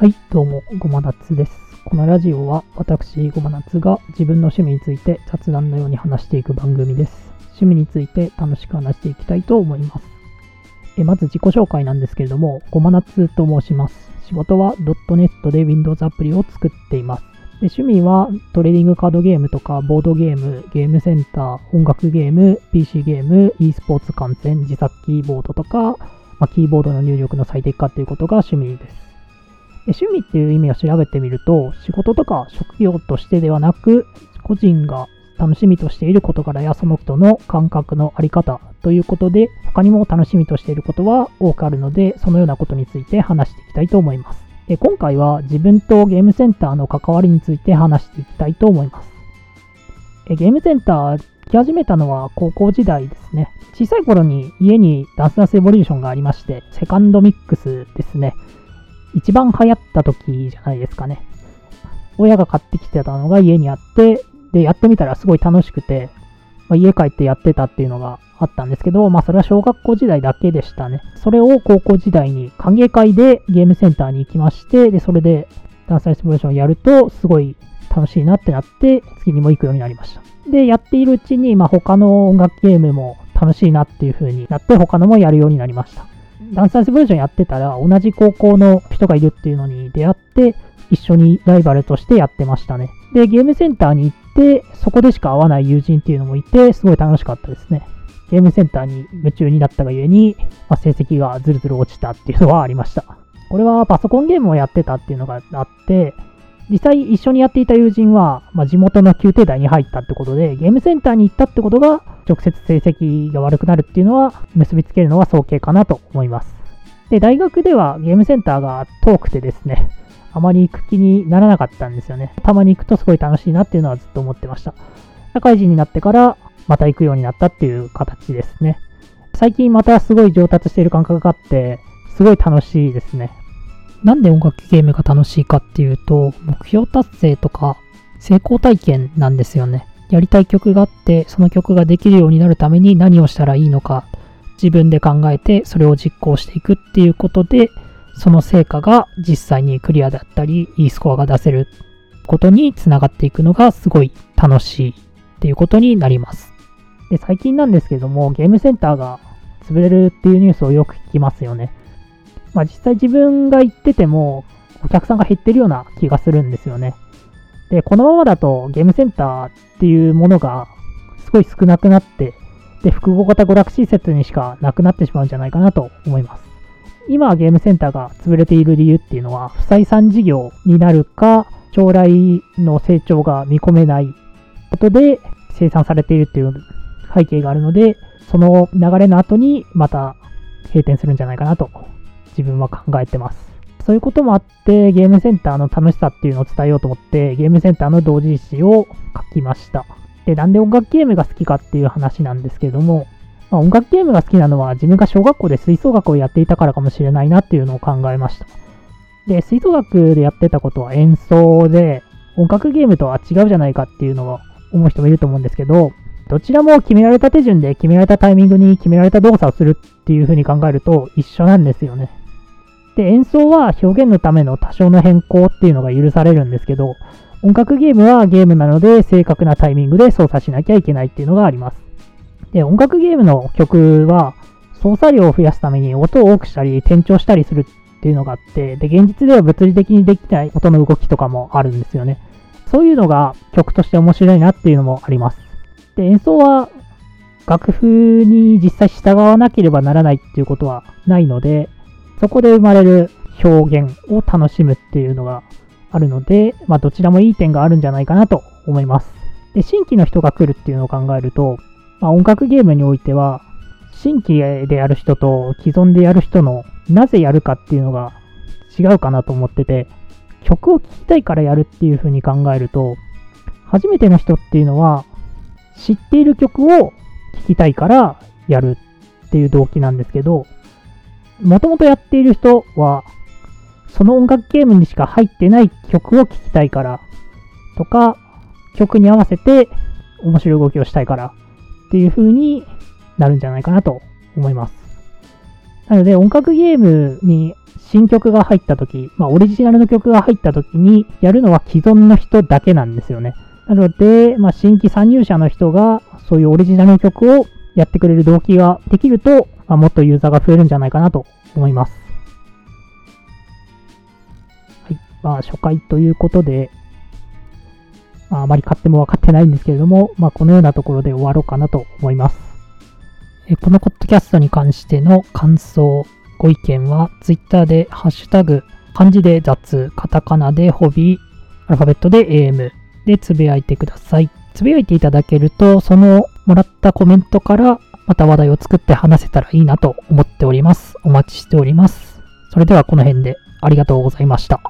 はい、どうも、ごまなつです。このラジオは私、ごまなつが自分の趣味について雑談のように話していく番組です。趣味について楽しく話していきたいと思います。えまず自己紹介なんですけれども、ごまなつと申します。仕事は .NET で Windows アプリを作っています。で趣味はトレーディングカードゲームとかボードゲーム、ゲームセンター、音楽ゲーム、PC ゲーム、e スポーツ観戦、自作キーボードとか、まあ、キーボードの入力の最適化ということが趣味です。趣味っていう意味を調べてみると、仕事とか職業としてではなく、個人が楽しみとしている事柄やその人の感覚のあり方ということで、他にも楽しみとしていることは多くあるので、そのようなことについて話していきたいと思います。で今回は自分とゲームセンターの関わりについて話していきたいと思います。えゲームセンター来始めたのは高校時代ですね。小さい頃に家にダンスダンスエボリューションがありまして、セカンドミックスですね。一番流行った時じゃないですかね。親が買ってきてたのが家にあって、で、やってみたらすごい楽しくて、まあ、家帰ってやってたっていうのがあったんですけど、まあそれは小学校時代だけでしたね。それを高校時代に歓迎会でゲームセンターに行きまして、で、それでダンスエスプレーションをやるとすごい楽しいなってなって、次にも行くようになりました。で、やっているうちに、まあ他の音楽ゲームも楽しいなっていう風になって、他のもやるようになりました。ダンスダンスブレージョンやってたら、同じ高校の人がいるっていうのに出会って、一緒にライバルとしてやってましたね。で、ゲームセンターに行って、そこでしか会わない友人っていうのもいて、すごい楽しかったですね。ゲームセンターに夢中になったがゆえに、まあ、成績がずるずる落ちたっていうのはありました。これはパソコンゲームをやってたっていうのがあって、実際一緒にやっていた友人は、まあ、地元の宮廷大に入ったってことで、ゲームセンターに行ったってことが、直接成績が悪くなるっていうのは、結びつけるのは早計かなと思います。で、大学ではゲームセンターが遠くてですね、あまり行く気にならなかったんですよね。たまに行くとすごい楽しいなっていうのはずっと思ってました。社会人になってからまた行くようになったっていう形ですね。最近またすごい上達している感覚があって、すごい楽しいですね。なんで音楽ゲームが楽しいかっていうと、目標達成とか成功体験なんですよね。やりたい曲があって、その曲ができるようになるために何をしたらいいのか、自分で考えてそれを実行していくっていうことで、その成果が実際にクリアだったり、いいスコアが出せることにつながっていくのがすごい楽しいっていうことになります。で、最近なんですけども、ゲームセンターが潰れるっていうニュースをよく聞きますよね。まあ実際自分が行ってても、お客さんが減ってるような気がするんですよね。で、このままだとゲームセンターっていうものがすごい少なくなって、で、複合型娯楽施設にしかなくなってしまうんじゃないかなと思います。今ゲームセンターが潰れている理由っていうのは、不採算事業になるか、将来の成長が見込めないことで生産されているっていう背景があるので、その流れの後にまた閉店するんじゃないかなと自分は考えてます。そういうこともあって、ゲームセンターの楽しさっていうのを伝えようと思って、ゲームセンターの同人誌を書きました。で、なんで音楽ゲームが好きかっていう話なんですけども、まあ、音楽ゲームが好きなのは自分が小学校で吹奏楽をやっていたからかもしれないなっていうのを考えました。で、吹奏楽でやってたことは演奏で、音楽ゲームとは違うじゃないかっていうのは思う人もいると思うんですけど、どちらも決められた手順で決められたタイミングに決められた動作をするっていう風に考えると一緒なんですよね。で、演奏は表現のための多少の変更っていうのが許されるんですけど、音楽ゲームはゲームなので正確なタイミングで操作しなきゃいけないっていうのがあります。で、音楽ゲームの曲は操作量を増やすために音を多くしたり転調したりするっていうのがあって、で、現実では物理的にできない音の動きとかもあるんですよね。そういうのが曲として面白いなっていうのもあります。で、演奏は楽譜に実際従わなければならないっていうことはないので、そこで生まれる表現を楽しむっていうのがあるので、まあどちらもいい点があるんじゃないかなと思います。で、新規の人が来るっていうのを考えると、まあ、音楽ゲームにおいては、新規でやる人と既存でやる人のなぜやるかっていうのが違うかなと思ってて、曲を聴きたいからやるっていう風に考えると、初めての人っていうのは、知っている曲を聴きたいからやるっていう動機なんですけど、もともとやっている人は、その音楽ゲームにしか入ってない曲を聴きたいからとか、曲に合わせて面白い動きをしたいからっていう風になるんじゃないかなと思います。なので音楽ゲームに新曲が入った時、まあオリジナルの曲が入った時にやるのは既存の人だけなんですよね。なので、まあ新規参入者の人がそういうオリジナルの曲をやってくれる動機ができると、まあ、もっとユーザーが増えるんじゃないかなと思います。はい。まあ初回ということで、まあ、あまり勝手も分かってないんですけれども、まあこのようなところで終わろうかなと思います。えこのポッドキャストに関しての感想、ご意見は、Twitter でハッシュタグ、漢字で雑、カタカナでホビー、アルファベットで AM でつぶやいてください。つぶやいていただけると、そのもらったコメントからまた話題を作って話せたらいいなと思っております。お待ちしております。それではこの辺でありがとうございました。